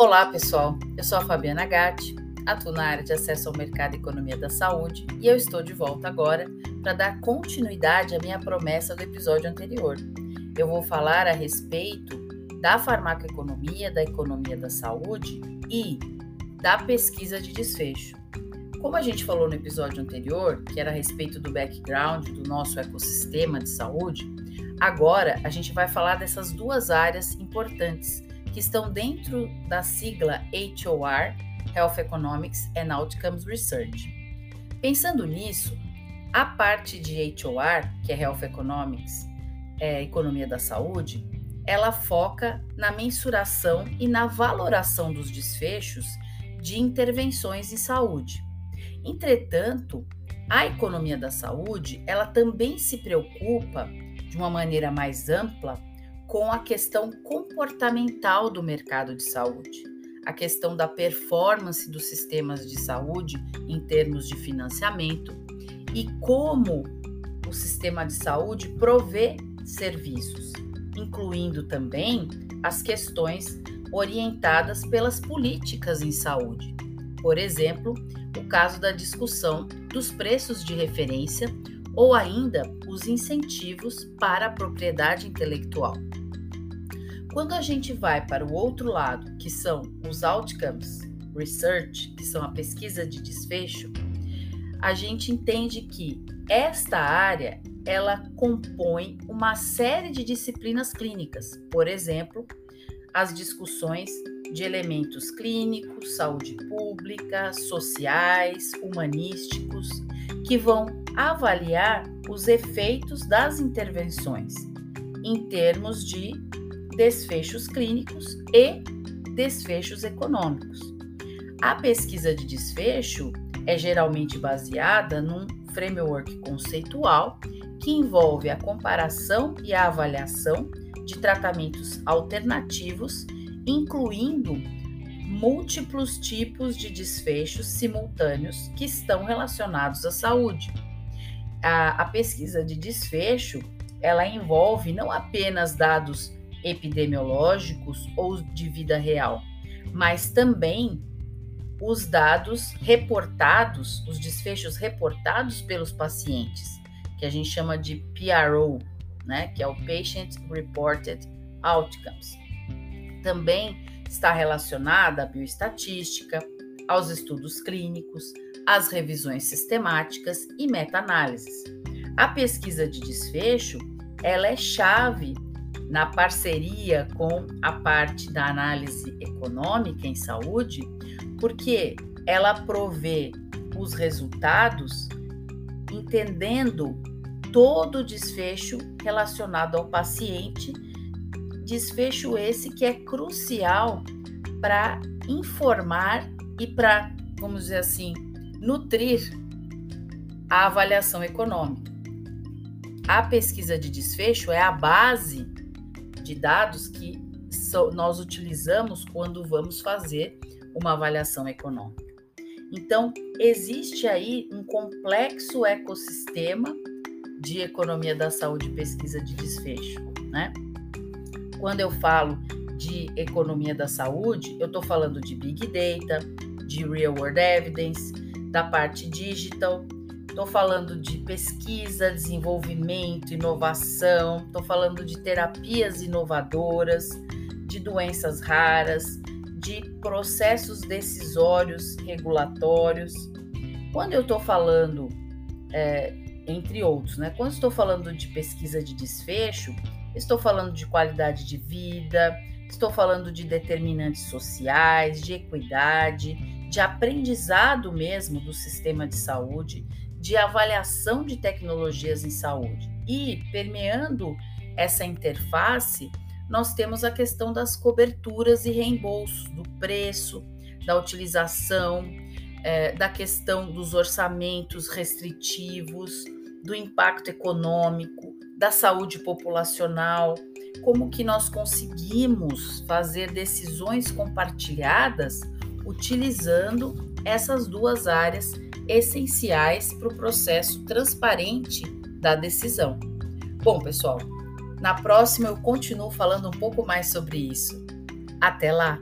Olá, pessoal. Eu sou a Fabiana Gatti, atuo na área de acesso ao mercado e economia da saúde e eu estou de volta agora para dar continuidade à minha promessa do episódio anterior. Eu vou falar a respeito da farmacoeconomia, da economia da saúde e da pesquisa de desfecho. Como a gente falou no episódio anterior, que era a respeito do background do nosso ecossistema de saúde, agora a gente vai falar dessas duas áreas importantes que estão dentro da sigla HOR, Health Economics and Outcomes Research. Pensando nisso, a parte de HOR, que é Health Economics, é, Economia da Saúde, ela foca na mensuração e na valoração dos desfechos de intervenções em saúde. Entretanto, a economia da saúde, ela também se preocupa de uma maneira mais ampla com a questão comportamental do mercado de saúde, a questão da performance dos sistemas de saúde em termos de financiamento e como o sistema de saúde provê serviços, incluindo também as questões orientadas pelas políticas em saúde. Por exemplo, o caso da discussão dos preços de referência ou ainda os incentivos para a propriedade intelectual. Quando a gente vai para o outro lado, que são os outcomes research, que são a pesquisa de desfecho, a gente entende que esta área ela compõe uma série de disciplinas clínicas, por exemplo, as discussões de elementos clínicos, saúde pública, sociais, humanísticos, que vão avaliar os efeitos das intervenções em termos de desfechos clínicos e desfechos econômicos. A pesquisa de desfecho é geralmente baseada num framework conceitual que envolve a comparação e a avaliação de tratamentos alternativos, incluindo múltiplos tipos de desfechos simultâneos que estão relacionados à saúde. A, a pesquisa de desfecho ela envolve não apenas dados epidemiológicos ou de vida real, mas também os dados reportados, os desfechos reportados pelos pacientes, que a gente chama de PRO, né, que é o Patient Reported Outcomes. Também está relacionada à bioestatística, aos estudos clínicos, às revisões sistemáticas e meta-análises. A pesquisa de desfecho, ela é chave na parceria com a parte da análise econômica em saúde, porque ela provê os resultados entendendo todo o desfecho relacionado ao paciente, desfecho esse que é crucial para informar e para, vamos dizer assim, nutrir a avaliação econômica. A pesquisa de desfecho é a base de dados que nós utilizamos quando vamos fazer uma avaliação econômica. Então, existe aí um complexo ecossistema de economia da saúde e pesquisa de desfecho, né? Quando eu falo de economia da saúde, eu estou falando de big data, de real world evidence, da parte digital, estou falando de pesquisa, desenvolvimento, inovação, estou falando de terapias inovadoras, de doenças raras, de processos decisórios regulatórios. Quando eu estou falando é, entre outros. Né? Quando estou falando de pesquisa de desfecho, estou falando de qualidade de vida, estou falando de determinantes sociais, de equidade, de aprendizado mesmo do sistema de saúde, de avaliação de tecnologias em saúde. E permeando essa interface, nós temos a questão das coberturas e reembolsos, do preço, da utilização, é, da questão dos orçamentos restritivos, do impacto econômico, da saúde populacional, como que nós conseguimos fazer decisões compartilhadas utilizando essas duas áreas essenciais para o processo transparente da decisão. Bom, pessoal, na próxima eu continuo falando um pouco mais sobre isso. Até lá!